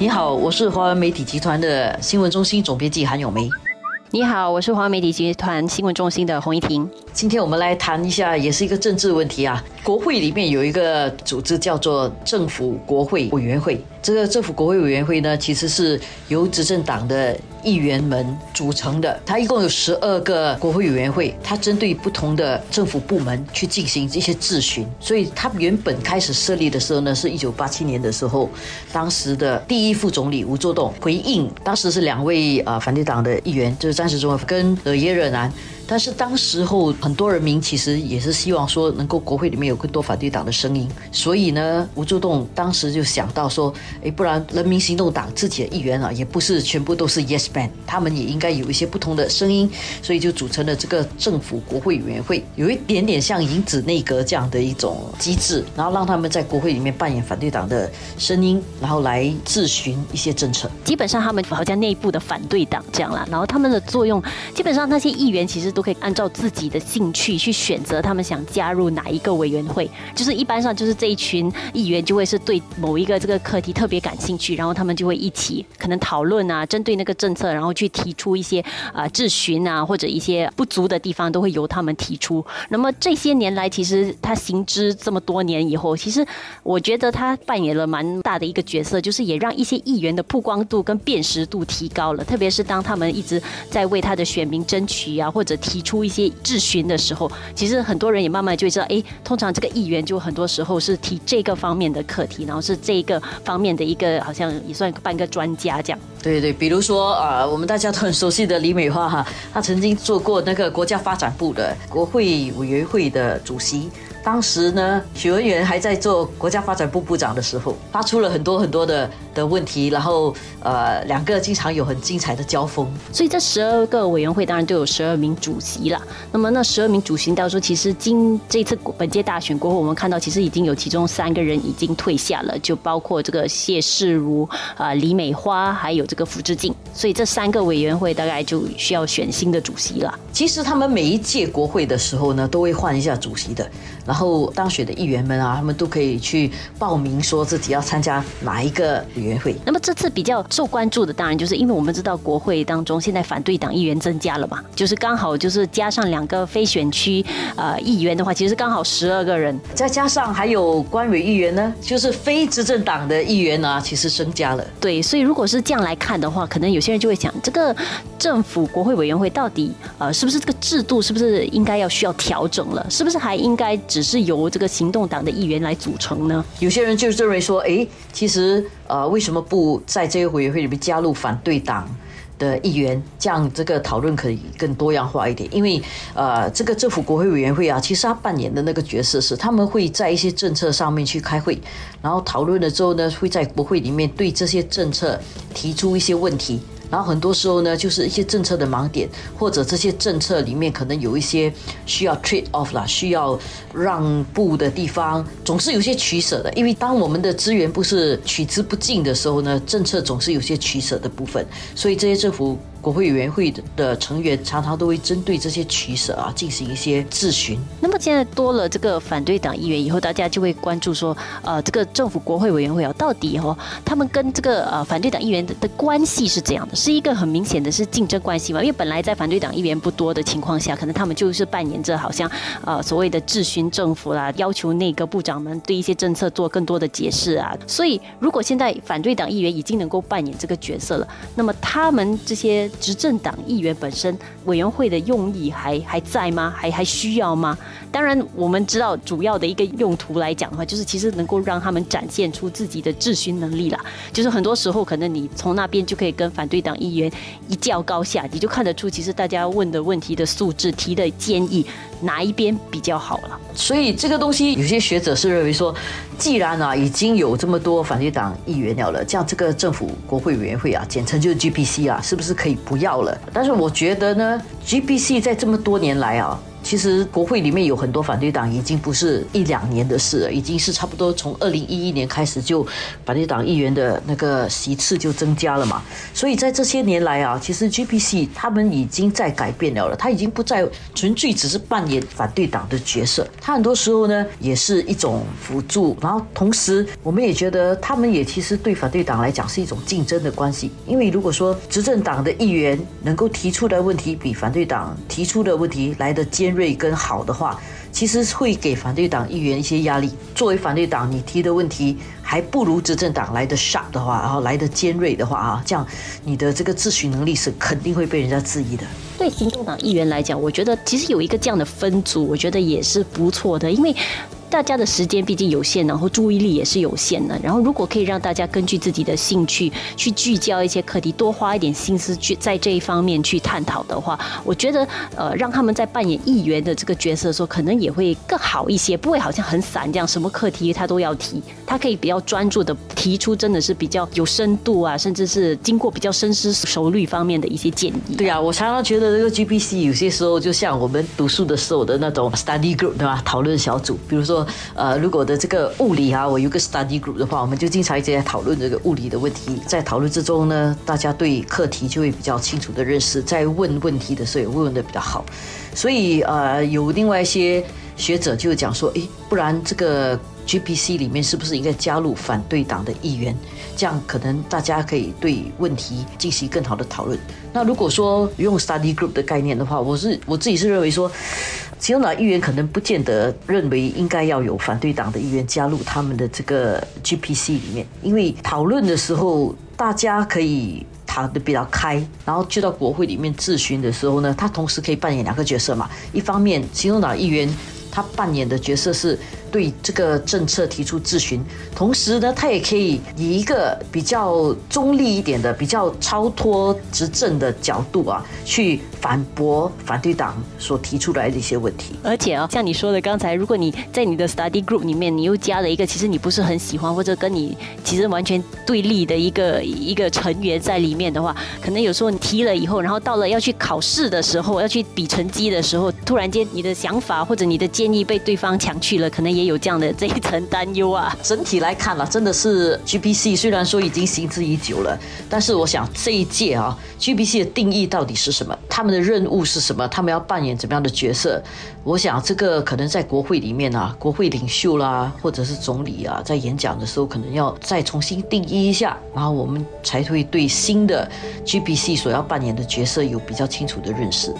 你好，我是华文媒体集团的新闻中心总编辑韩永梅。你好，我是华文媒体集团新闻中心的洪一婷。今天我们来谈一下，也是一个政治问题啊。国会里面有一个组织叫做政府国会委员会。这个政府国会委员会呢，其实是由执政党的议员们组成的。它一共有十二个国会委员会，它针对不同的政府部门去进行一些质询。所以它原本开始设立的时候呢，是一九八七年的时候，当时的第一副总理吴作栋回应，当时是两位呃反对党的议员，就是张时中跟呃耶热南。但是当时候很多人民其实也是希望说能够国会里面有更多反对党的声音，所以呢，吴作栋当时就想到说，哎，不然人民行动党自己的议员啊，也不是全部都是 Yes Man，他们也应该有一些不同的声音，所以就组成了这个政府国会委员会，有一点点像银子内阁这样的一种机制，然后让他们在国会里面扮演反对党的声音，然后来质询一些政策。基本上他们好像内部的反对党这样啦，然后他们的作用，基本上那些议员其实。都可以按照自己的兴趣去选择他们想加入哪一个委员会，就是一般上就是这一群议员就会是对某一个这个课题特别感兴趣，然后他们就会一起可能讨论啊，针对那个政策，然后去提出一些啊质询啊，或者一些不足的地方都会由他们提出。那么这些年来，其实他行之这么多年以后，其实我觉得他扮演了蛮大的一个角色，就是也让一些议员的曝光度跟辨识度提高了，特别是当他们一直在为他的选民争取啊，或者。提出一些质询的时候，其实很多人也慢慢就会知道，哎，通常这个议员就很多时候是提这个方面的课题，然后是这个方面的一个好像也算半个专家这样。对对，比如说啊，我们大家都很熟悉的李美花哈，她曾经做过那个国家发展部的国会委员会的主席。当时呢，许文元还在做国家发展部部长的时候，发出了很多很多的的问题，然后呃，两个经常有很精彩的交锋。所以这十二个委员会当然都有十二名主席了。那么那十二名主席，到时候其实今这次本届大选过后，我们看到其实已经有其中三个人已经退下了，就包括这个谢世如、啊李美花，还有这个福志静。所以这三个委员会大概就需要选新的主席了。其实他们每一届国会的时候呢，都会换一下主席的，然后。后当选的议员们啊，他们都可以去报名，说自己要参加哪一个委员会。那么这次比较受关注的，当然就是因为我们知道国会当中现在反对党议员增加了嘛，就是刚好就是加上两个非选区呃议员的话，其实刚好十二个人，再加上还有官委议员呢，就是非执政党的议员啊，其实增加了。对，所以如果是这样来看的话，可能有些人就会想，这个政府国会委员会到底呃是不是这个制度是不是应该要需要调整了？是不是还应该只只是由这个行动党的议员来组成呢？有些人就认为说，哎，其实呃，为什么不在这个委员会里面加入反对党的议员，这样这个讨论可以更多样化一点？因为呃，这个政府国会委员会啊，其实他扮演的那个角色是，他们会在一些政策上面去开会，然后讨论了之后呢，会在国会里面对这些政策提出一些问题。然后很多时候呢，就是一些政策的盲点，或者这些政策里面可能有一些需要 trade off 啦，需要让步的地方，总是有些取舍的。因为当我们的资源不是取之不尽的时候呢，政策总是有些取舍的部分，所以这些政府。国会委员会的成员常常都会针对这些取舍啊进行一些质询。那么现在多了这个反对党议员以后，大家就会关注说，呃，这个政府国会委员会啊，到底哦，他们跟这个呃反对党议员的关系是怎样的？是一个很明显的是竞争关系吗？因为本来在反对党议员不多的情况下，可能他们就是扮演着好像呃所谓的质询政府啦，要求那个部长们对一些政策做更多的解释啊。所以如果现在反对党议员已经能够扮演这个角色了，那么他们这些。执政党议员本身委员会的用意还还在吗？还还需要吗？当然，我们知道主要的一个用途来讲的话，就是其实能够让他们展现出自己的质询能力啦。就是很多时候，可能你从那边就可以跟反对党议员一较高下，你就看得出其实大家问的问题的素质、提的建议哪一边比较好了。所以这个东西，有些学者是认为说，既然啊已经有这么多反对党议员了了，这样这个政府国会委员会啊，简称就是 GPC 啊，是不是可以不要了？但是我觉得呢，GPC 在这么多年来啊。其实国会里面有很多反对党，已经不是一两年的事了，已经是差不多从二零一一年开始就反对党议员的那个席次就增加了嘛。所以在这些年来啊，其实 GPC 他们已经在改变了了，他已经不再纯粹只是扮演反对党的角色，他很多时候呢也是一种辅助。然后同时，我们也觉得他们也其实对反对党来讲是一种竞争的关系，因为如果说执政党的议员能够提出的问题比反对党提出的问题来的尖锐跟好的话，其实会给反对党议员一些压力。作为反对党，你提的问题还不如执政党来的 sharp 的话，然后来的尖锐的话啊，这样你的这个质询能力是肯定会被人家质疑的。对行动党议员来讲，我觉得其实有一个这样的分组，我觉得也是不错的，因为。大家的时间毕竟有限，然后注意力也是有限的。然后，如果可以让大家根据自己的兴趣去聚焦一些课题，多花一点心思去在这一方面去探讨的话，我觉得，呃，让他们在扮演议员的这个角色的时候，可能也会更好一些，不会好像很散这样，什么课题他都要提。他可以比较专注的提出，真的是比较有深度啊，甚至是经过比较深思熟虑方面的一些建议。对啊，我常常觉得这个 GPC 有些时候就像我们读书的时候的那种 study group，对吧？讨论小组，比如说。呃，如果的这个物理啊，我有个 study group 的话，我们就经常一直在讨论这个物理的问题。在讨论之中呢，大家对课题就会比较清楚的认识，在问问题的时候也问的比较好。所以呃，有另外一些学者就讲说，诶，不然这个 GPC 里面是不是应该加入反对党的议员？这样可能大家可以对问题进行更好的讨论。那如果说用 study group 的概念的话，我是我自己是认为说。其中党议员可能不见得认为应该要有反对党的议员加入他们的这个 GPC 里面，因为讨论的时候大家可以谈的比较开，然后就到国会里面质询的时候呢，他同时可以扮演两个角色嘛。一方面，其中党议员他扮演的角色是对这个政策提出质询，同时呢，他也可以以一个比较中立一点的、比较超脱执政的角度啊去。反驳反对党所提出来的一些问题，而且啊，像你说的刚才，如果你在你的 study group 里面，你又加了一个其实你不是很喜欢或者跟你其实完全对立的一个一个成员在里面的话，可能有时候你提了以后，然后到了要去考试的时候，要去比成绩的时候，突然间你的想法或者你的建议被对方抢去了，可能也有这样的这一层担忧啊。整体来看了，真的是 GPC 虽然说已经行之已久了，但是我想这一届啊，GPC 的定义到底是什么？他们的任务是什么？他们要扮演怎么样的角色？我想这个可能在国会里面啊，国会领袖啦，或者是总理啊，在演讲的时候可能要再重新定义一下，然后我们才会对新的 GBC 所要扮演的角色有比较清楚的认识。